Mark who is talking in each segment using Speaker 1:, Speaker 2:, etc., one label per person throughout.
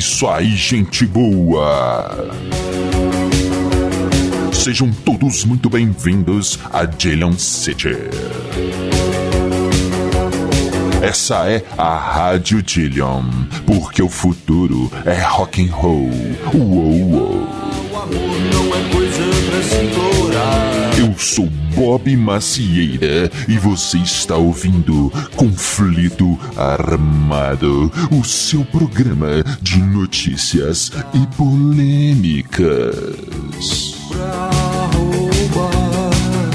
Speaker 1: isso aí, gente boa! Sejam todos muito bem-vindos a Jalen City. Essa é a Rádio Dillion, porque o futuro é rock and roll. Uou, uou.
Speaker 2: O amor não é coisa pra se implorar.
Speaker 1: Sou Bob Macieira e você está ouvindo Conflito Armado, o seu programa de notícias e polêmicas.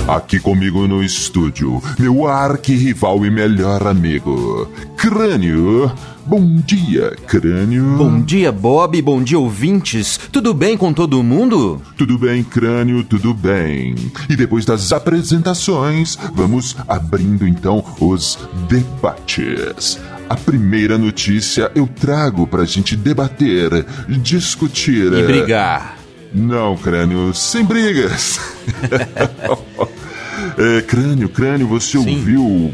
Speaker 1: Aqui comigo no estúdio, meu arquirrival e melhor amigo, Crânio. Bom dia, Crânio.
Speaker 3: Bom dia, Bob. Bom dia, ouvintes. Tudo bem com todo mundo?
Speaker 1: Tudo bem, Crânio, tudo bem. E depois das apresentações, vamos abrindo então os debates. A primeira notícia eu trago pra gente debater, discutir.
Speaker 3: E brigar.
Speaker 1: Não, crânio, sem brigas. é, crânio, crânio, você
Speaker 3: Sim.
Speaker 1: ouviu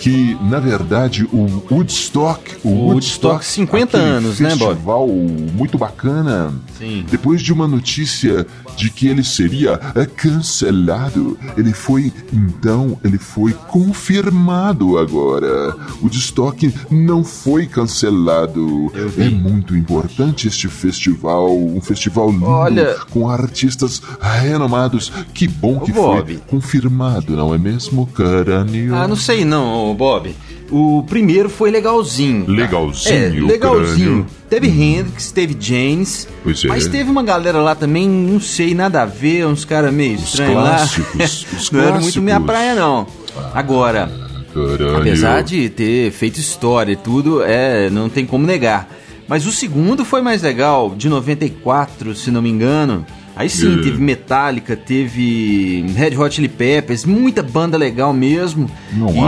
Speaker 1: que, na verdade, o Woodstock... O,
Speaker 3: O Woodstock, 50
Speaker 1: aquele
Speaker 3: anos, né, Bob?
Speaker 1: festival muito bacana.
Speaker 3: Sim.
Speaker 1: Depois de uma notícia de que ele seria é, cancelado, ele foi, então, ele foi confirmado agora. O Woodstock não foi cancelado. É muito importante este festival, um festival lindo,
Speaker 3: Olha-
Speaker 1: com artistas renomados. Que bom que
Speaker 3: Bob.
Speaker 1: foi confirmado, não é mesmo, Crânio?
Speaker 3: Ah, não sei não, Bob. O primeiro foi legalzinho.
Speaker 1: Legalzinho,
Speaker 3: É, legalzinho. Teve Hendrix, teve James.
Speaker 1: Pois é.
Speaker 3: Mas teve uma galera lá também, não sei, nada a ver, uns caras meio
Speaker 1: Os
Speaker 3: estranhos lá.
Speaker 1: clássicos, os
Speaker 3: não era muito minha
Speaker 1: clássicos.
Speaker 3: praia, não. Agora,
Speaker 1: Crânio.
Speaker 3: Apesar de ter feito história e tudo, é, não tem como negar. Mas o segundo foi mais legal, de 94, se não me engano. Aí sim,
Speaker 1: É.
Speaker 3: teve Metallica, teve Red Hot Chili Peppers, muita banda legal mesmo.
Speaker 1: Não
Speaker 3: e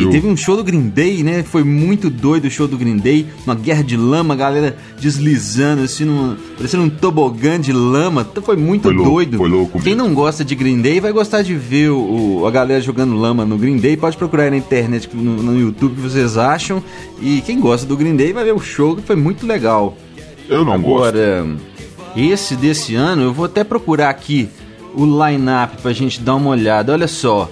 Speaker 1: acho,
Speaker 3: teve um show do Green Day, né? Foi muito doido o show do Green Day. Uma guerra de lama, a galera deslizando assim, num, parecendo um tobogã de lama. Então foi muito
Speaker 1: Foi louco,
Speaker 3: doido.
Speaker 1: foi louco
Speaker 3: Quem não gosta de Green Day vai gostar de ver o, o- a galera jogando lama no Green Day. Pode procurar aí na internet, no, no YouTube, que vocês acham. E quem gosta do Green Day vai ver o show, que foi muito legal.
Speaker 1: Eu não gosto.
Speaker 3: Esse desse ano, eu vou até procurar aqui o line-up pra gente dar uma olhada. Olha só.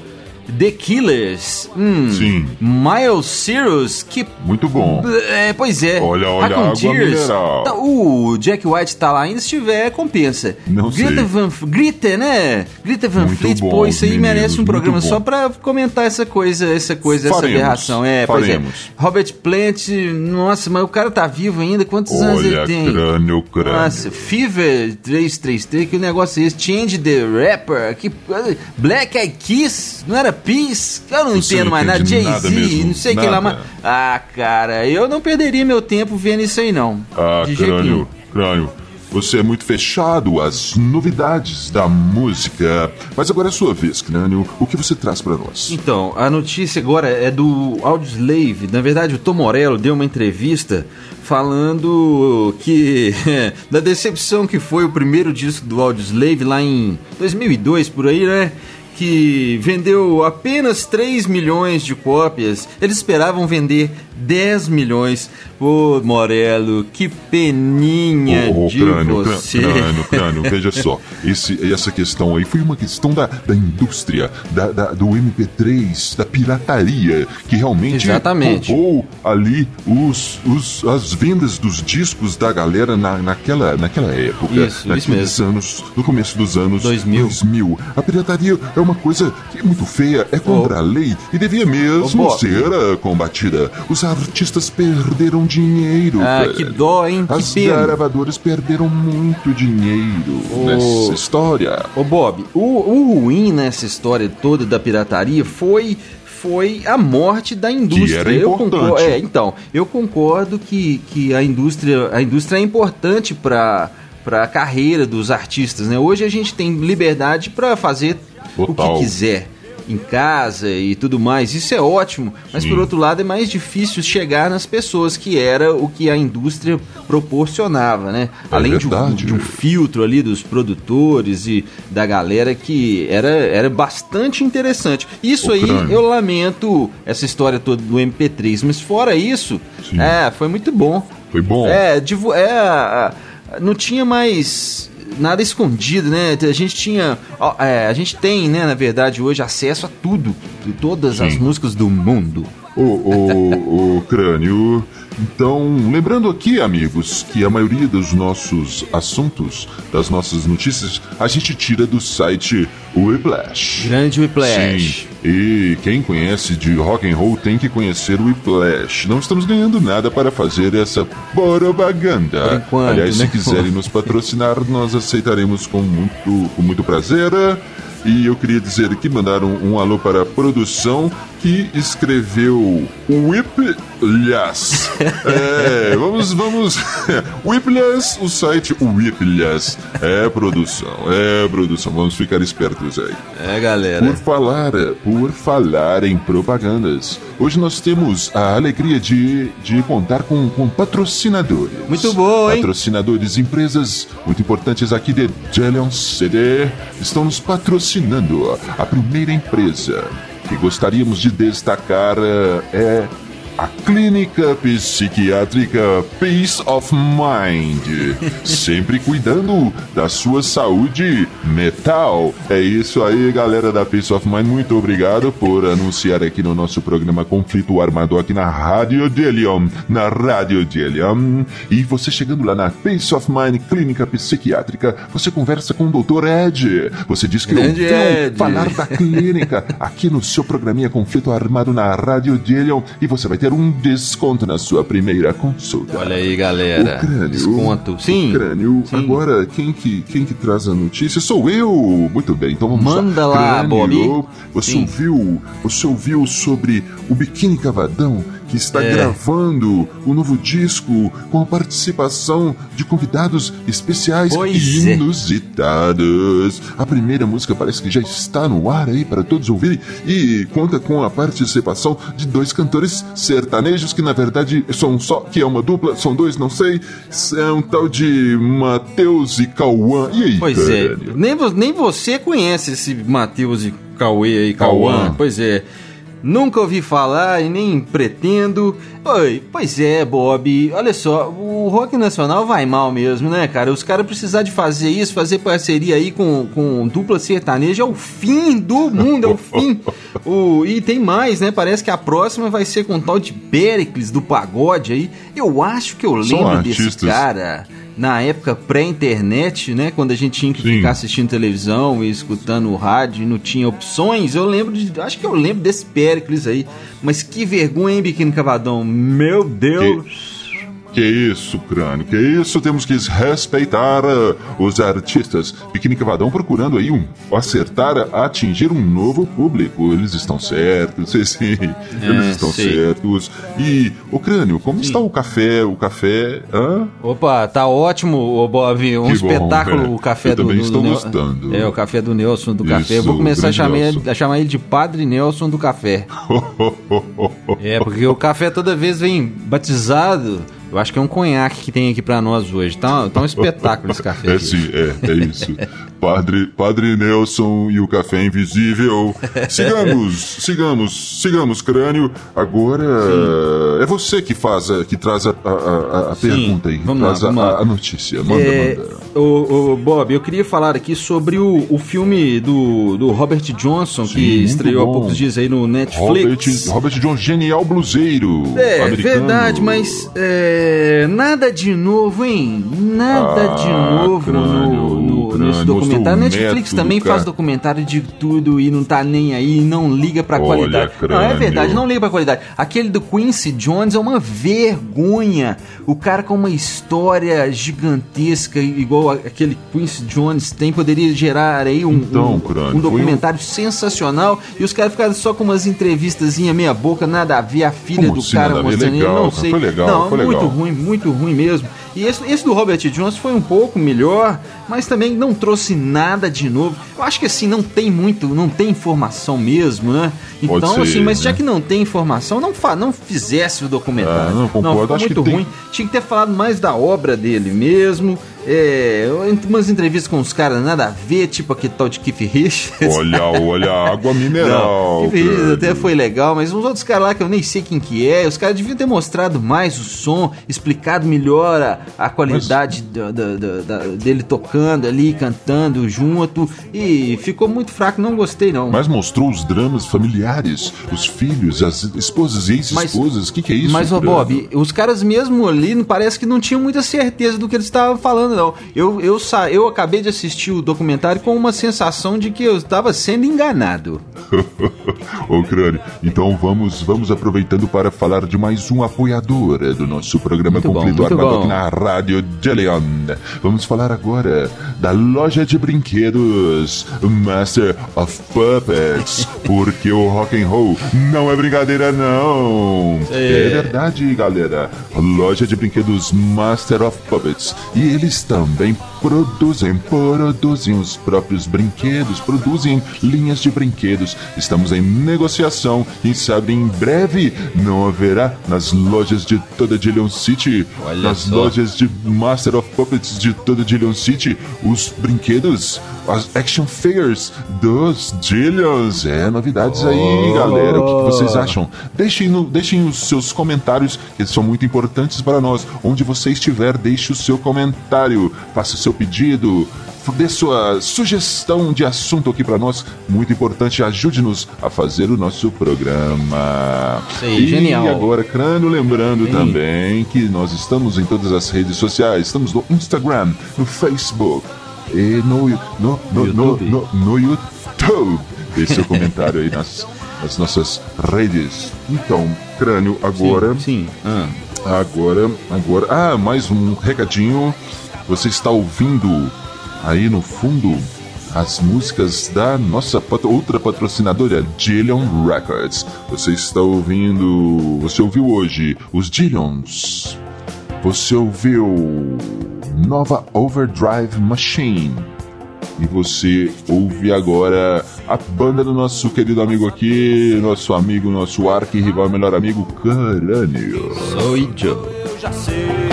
Speaker 3: The Killers. Hum,
Speaker 1: Sim.
Speaker 3: Miles Cyrus, que
Speaker 1: Muito bom.
Speaker 3: é, pois é.
Speaker 1: Olha, olha, água mineral.
Speaker 3: Tá, o Jack White tá lá ainda, se tiver, compensa.
Speaker 1: Não
Speaker 3: Greta
Speaker 1: sei.
Speaker 3: Van, Greta, né? Greta Van
Speaker 1: Muito
Speaker 3: Fleet,
Speaker 1: bom,
Speaker 3: pô, isso aí
Speaker 1: meninos,
Speaker 3: merece um programa só pra comentar essa coisa, essa coisa, essa
Speaker 1: Faremos,
Speaker 3: aberração. É, pois é.
Speaker 1: faremos.
Speaker 3: Robert Plant, nossa, mas o cara tá vivo ainda, quantos anos ele
Speaker 1: Olha,
Speaker 3: tem?
Speaker 1: crânio, crânio.
Speaker 3: Nossa, Fever 333, que negócio é esse? Change the Rapper, que Black Eyed Kiss, não era Peace? Eu não entendo mais nada, Jay-Z, não sei o que lá, mas... Ah, cara, eu não perderia meu tempo vendo isso aí, não.
Speaker 1: Ah,
Speaker 3: De
Speaker 1: crânio, crânio. Você é muito fechado às novidades da música. Mas agora é a sua vez, crânio. O que você traz pra nós?
Speaker 3: Então, a notícia agora é do Audioslave. Na verdade, o Tom Morello deu uma entrevista falando que da decepção que foi o primeiro disco do Audioslave lá em 2002 por aí, né? Que vendeu apenas 3 milhões de cópias. Eles esperavam vender 10 milhões. Pô, Morello, que peninha
Speaker 1: Ô, ô,
Speaker 3: de
Speaker 1: crânio, crânio,
Speaker 3: você.
Speaker 1: crânio, crânio, veja só. Esse, essa questão aí foi uma questão da, da indústria, da, da- do MP3, da pirataria, que realmente
Speaker 3: Exatamente.
Speaker 1: roubou ali os, os, as vendas dos discos da galera na, naquela, naquela época.
Speaker 3: Isso, isso
Speaker 1: naqueles anos, no começo dos anos
Speaker 3: 2000.
Speaker 1: 2000. A pirataria é uma coisa que é muito feia, é contra
Speaker 3: Ô.
Speaker 1: a lei e devia mesmo
Speaker 3: Ô,
Speaker 1: ser ah, combatida. Os artistas perderam dinheiro.
Speaker 3: Ah,
Speaker 1: velho.
Speaker 3: que dó, hein? Que
Speaker 1: As
Speaker 3: pena.
Speaker 1: gravadoras perderam muito dinheiro nessa história.
Speaker 3: Ô Bob, o, o ruim nessa história toda da pirataria foi foi a morte da indústria.
Speaker 1: era
Speaker 3: eu
Speaker 1: importante.
Speaker 3: concordo, é, então, eu concordo que, que a indústria a indústria é importante para para a carreira dos artistas, né? Hoje a gente tem liberdade para fazer o
Speaker 1: Total.
Speaker 3: que quiser em casa e tudo mais. Isso é ótimo, mas
Speaker 1: Sim.
Speaker 3: por outro lado é mais difícil chegar nas pessoas, que era o que a indústria proporcionava, né?
Speaker 1: É
Speaker 3: Além de um, de um filtro ali dos produtores e da galera que era, era bastante interessante. Isso aí eu lamento essa história toda do MP3, mas fora isso,
Speaker 1: Sim.
Speaker 3: é, foi muito bom.
Speaker 1: Foi bom.
Speaker 3: É, é, não tinha mais nada escondido, né? A gente tinha, é, a gente tem, né, na verdade, hoje acesso a tudo, de todas as
Speaker 1: Sim.
Speaker 3: músicas do mundo.
Speaker 1: O, o, o crânio. Então, lembrando aqui, amigos, que a maioria dos nossos assuntos, das nossas notícias, a gente tira do site Whiplash.
Speaker 3: Grande Whiplash.
Speaker 1: Sim, e quem conhece de rock and roll tem que conhecer o Whiplash. Não estamos ganhando nada para fazer essa propaganda.
Speaker 3: Por enquanto,
Speaker 1: Aliás,
Speaker 3: né?
Speaker 1: se quiserem nos patrocinar, nós aceitaremos com muito, com muito prazer. E eu queria dizer que mandaram um alô para a produção que escreveu Whiplash. É, vamos, vamos. Whiplash, o site Whiplash. É produção, é produção. Vamos ficar espertos aí.
Speaker 3: É, galera.
Speaker 1: Por falar, por falar em propagandas, hoje nós temos a alegria de, de contar com, com patrocinadores.
Speaker 3: Muito bom, hein?
Speaker 1: Patrocinadores, empresas muito importantes aqui de Jellion CD estão nos patrocinando. A primeira empresa que gostaríamos de destacar eh, é a Clínica Psiquiátrica Peace of Mind. Sempre cuidando da sua saúde mental. É isso aí, galera da Peace of Mind. Muito obrigado por anunciar aqui no nosso programa Conflito Armado aqui na Rádio Delium. Na Rádio Delium. E você chegando lá na Peace of Mind Clínica Psiquiátrica, você conversa com o Dr. Ed. Você diz que
Speaker 3: Grande
Speaker 1: ouviu
Speaker 3: Ed.
Speaker 1: falar da clínica aqui no seu programinha Conflito Armado na Rádio Delium e você vai ter um desconto na sua primeira consulta.
Speaker 3: Olha aí, galera.
Speaker 1: O crânio,
Speaker 3: Desconto.
Speaker 1: o
Speaker 3: Sim.
Speaker 1: crânio.
Speaker 3: Sim.
Speaker 1: Agora, quem que, quem que traz a notícia? Sou eu! Muito bem, então vamos
Speaker 3: Manda
Speaker 1: lá.
Speaker 3: lá,
Speaker 1: Crânio,
Speaker 3: Bob.
Speaker 1: Você
Speaker 3: Sim.
Speaker 1: ouviu, você ouviu sobre o Biquíni Cavadão que está
Speaker 3: É.
Speaker 1: gravando o novo disco com a participação de convidados especiais
Speaker 3: Pois
Speaker 1: e
Speaker 3: é.
Speaker 1: inusitados. A primeira música parece que já está no ar aí para todos ouvirem e conta com a participação de dois cantores sertanejos que na verdade são só que é uma dupla, são dois, não sei, são tal de Matheus e Cauã. E aí,
Speaker 3: Pois é.
Speaker 1: Crânio?
Speaker 3: Nem, nem você conhece esse Matheus e Cauê aí, Cauã.
Speaker 1: Cauã.
Speaker 3: Pois é. Nunca ouvi falar e nem pretendo. Oi, pois é, Bob. Olha só, o rock nacional vai mal mesmo, né, cara? Os caras precisar de fazer isso, fazer parceria aí com, com dupla sertaneja é o fim do mundo, é o fim. O, e tem mais, né? Parece que a próxima vai ser com o tal de Pericles do pagode aí. Eu acho que eu lembro desse cara na época pré-internet, né? Quando a gente tinha que
Speaker 1: Sim.
Speaker 3: ficar assistindo televisão e escutando o rádio e não tinha opções. Eu lembro de. Acho que eu lembro desse Pericles aí. Mas que vergonha, hein, Biquíni Cavadão? Meu Deus!
Speaker 1: Que isso, crânio, que isso, temos que respeitar uh, os artistas. Biquíni Cavadão procurando aí um acertar, atingir um novo público. Eles estão certos, sim, sim, eles estão
Speaker 3: sei.
Speaker 1: certos. E, o crânio, como está o café? O café, hã?
Speaker 3: Opa, tá ótimo, ô Bob. Um
Speaker 1: Que bom,
Speaker 3: espetáculo
Speaker 1: é.
Speaker 3: o café
Speaker 1: Eu
Speaker 3: do
Speaker 1: também
Speaker 3: do-
Speaker 1: estou
Speaker 3: do
Speaker 1: gostando.
Speaker 3: É, o café do Nelson do
Speaker 1: Isso,
Speaker 3: café. Eu vou começar a chamar, ele, a chamar ele de Padre Nelson do café. É, porque o café toda vez vem batizado. Eu acho que é um conhaque que tem aqui pra nós hoje. Tá, tá um espetáculo esse café.
Speaker 1: É
Speaker 3: aqui.
Speaker 1: sim, é, é isso. Padre, Padre Nelson e o Café Invisível. Sigamos, sigamos, sigamos, crânio. Agora é você que faz, a- que traz a, a- a-
Speaker 3: Sim,
Speaker 1: pergunta aí,
Speaker 3: vamos lá,
Speaker 1: traz a-
Speaker 3: vamos lá.
Speaker 1: a, a notícia. Manda,
Speaker 3: É,
Speaker 1: manda.
Speaker 3: ô, ô, Bob, eu queria falar aqui sobre o, o filme do, do Robert Johnson,
Speaker 1: Sim,
Speaker 3: que estreou há
Speaker 1: bom.
Speaker 3: poucos dias aí no
Speaker 1: Robert,
Speaker 3: Netflix.
Speaker 1: Robert John, genial bluseiro.
Speaker 3: É,
Speaker 1: americano.
Speaker 3: verdade, mas é, nada de novo, hein? Nada
Speaker 1: Ah,
Speaker 3: de novo
Speaker 1: crânio,
Speaker 3: no, no-
Speaker 1: crânio,
Speaker 3: nesse
Speaker 1: mostrou
Speaker 3: documentário.
Speaker 1: o
Speaker 3: Netflix também
Speaker 1: cara.
Speaker 3: faz documentário de tudo e não tá nem aí, não liga pra
Speaker 1: Olha,
Speaker 3: qualidade. Não, é
Speaker 1: crânio.
Speaker 3: verdade, não liga pra qualidade. Aquele do Quincy Jones é uma vergonha. O cara com uma história gigantesca, igual a- aquele Quincy Jones tem, poderia gerar aí um,
Speaker 1: Então,
Speaker 3: um,
Speaker 1: crânio,
Speaker 3: um
Speaker 1: foi um-
Speaker 3: documentário sensacional. E os caras ficaram só com umas entrevistazinhas meia boca, nada a ver, a filha
Speaker 1: Como
Speaker 3: do
Speaker 1: assim,
Speaker 3: cara
Speaker 1: a
Speaker 3: mostrando ele,
Speaker 1: Legal,
Speaker 3: não
Speaker 1: cara,
Speaker 3: sei.
Speaker 1: foi legal,
Speaker 3: não,
Speaker 1: foi
Speaker 3: muito
Speaker 1: legal.
Speaker 3: ruim, muito ruim mesmo. E esse, esse do Robert Jones foi um pouco melhor, mas também não trouxe nada de novo. Eu acho que assim, não tem muito, não tem informação mesmo, né? Então,
Speaker 1: ser,
Speaker 3: assim, mas já
Speaker 1: né?
Speaker 3: que não tem informação, não, fa não fizesse o documentário.
Speaker 1: Ah, não, concordo.
Speaker 3: ficou
Speaker 1: Acho que
Speaker 3: muito
Speaker 1: tem-
Speaker 3: ruim. Tinha que ter falado mais da obra dele mesmo. É, umas entrevistas com os caras nada a ver, tipo aquele tal de Keith Richards.
Speaker 1: Olha, olha, água mineral.
Speaker 3: Não, Keith Richards até foi legal, mas uns outros caras lá que eu nem sei quem que é, os caras deviam ter mostrado mais o som, explicado melhor a, a qualidade mas... da, da, da, dele tocando ali, cantando junto, e ficou muito fraco, não gostei não.
Speaker 1: Mas mostrou os dramas familiares, os filhos, as esposas e ex-esposas, o que, que é isso?
Speaker 3: Mas, ô Bob, os caras mesmo ali parece que não tinham muita certeza do que eles estavam falando, não. Eu, eu, sa eu acabei de assistir o documentário com uma sensação de que eu estava sendo enganado.
Speaker 1: Ô Crânio, então vamos, vamos aproveitando para falar de mais um apoiador do nosso programa muito Conflito Armado na Rádio de Leon. Vamos falar agora da loja de brinquedos Master of Puppets, porque o rock and roll não é brincadeira não. É, é verdade, galera. Loja de brinquedos Master of Puppets e eles também produzem, produzem os próprios brinquedos, produzem linhas de brinquedos. Estamos em negociação e sabe em breve não haverá nas lojas de toda Dillion City, Olha nas só. lojas de Master of Puppets de toda Dillion City, os brinquedos, as action figures dos Dillions. É, novidades aí, oh. galera. O que, que vocês acham? Deixem, no, deixem os seus comentários, que são muito importantes para nós. Onde você estiver, deixe o seu comentário, faça o seu pedido, dê sua sugestão de assunto aqui para nós. Muito importante, ajude-nos a fazer o nosso programa.
Speaker 3: Sim, e genial.
Speaker 1: agora, Crânio, lembrando Sim. também que nós estamos em todas as redes sociais. Estamos no Instagram, no Facebook e no, no, no, no, no, no YouTube. Deixe seu comentário aí nas, nas nossas redes. Então, Crânio, agora.
Speaker 3: Sim. sim. Ah.
Speaker 1: Agora, agora. Ah, mais um recadinho. Você está ouvindo aí no fundo as músicas da nossa outra patrocinadora, Dillion Records. Você está ouvindo. Você ouviu hoje os Dillions. Você ouviu Nova Overdrive Machine. E você ouve agora a banda do nosso querido amigo aqui, nosso amigo, nosso arqui-rival, melhor amigo, Crânio.
Speaker 3: Sou. Eu já sei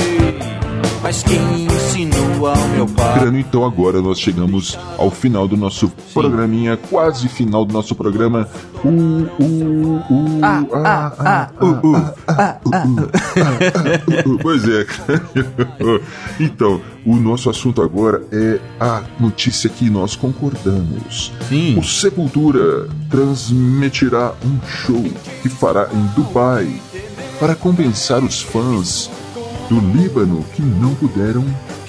Speaker 3: mas quem ensinou ao meu pai.
Speaker 1: Então agora nós chegamos ao final do nosso Sim. programinha, quase final do nosso programa. Uh, uh, uh, ah, ah, ah, uh, uh, ah, uh, Pois é, então, o nosso assunto agora é a notícia que nós concordamos.
Speaker 3: Sim.
Speaker 1: O Sepultura transmitirá um show que fará em Dubai para compensar os fãs do Líbano que não puderam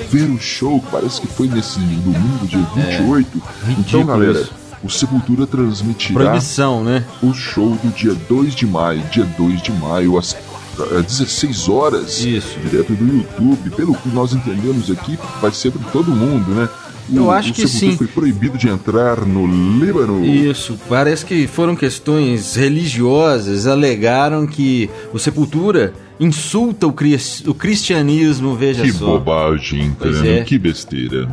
Speaker 1: ver o show. Parece que foi nesse domingo, dia 28. É, então, galera, o Sepultura transmitirá
Speaker 3: Proibição, né?
Speaker 1: o show do dia 2 de maio, dia 2 de maio, às 16 horas,
Speaker 3: Isso.
Speaker 1: direto do YouTube. Pelo que nós entendemos aqui, vai ser para todo mundo, né?
Speaker 3: Eu acho o que sim.
Speaker 1: foi proibido de entrar no Líbano.
Speaker 3: Isso, parece que foram questões religiosas, alegaram que o Sepultura insulta o, o cristianismo, veja
Speaker 1: que
Speaker 3: só.
Speaker 1: Que bobagem, cara, é. que besteira.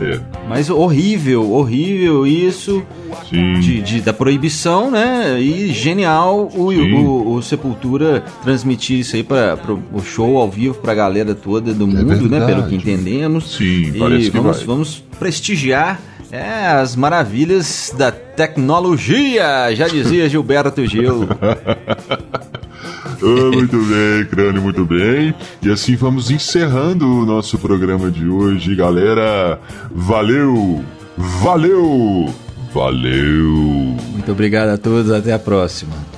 Speaker 1: É.
Speaker 3: Mas horrível, horrível isso de, de, da proibição, né? E genial o, o, o, Sepultura transmitir isso aí para o show ao vivo para a galera toda do é mundo, verdade. né? Pelo que entendemos.
Speaker 1: Sim,
Speaker 3: e
Speaker 1: parece que
Speaker 3: vamos,
Speaker 1: vai.
Speaker 3: vamos prestigiar é, as maravilhas da tecnologia, já dizia Gilberto Gil.
Speaker 1: Oh, muito bem, Crânio, muito bem. E assim vamos encerrando o nosso programa de hoje, galera. Valeu! Valeu! Valeu!
Speaker 3: Muito obrigado a todos, até a próxima.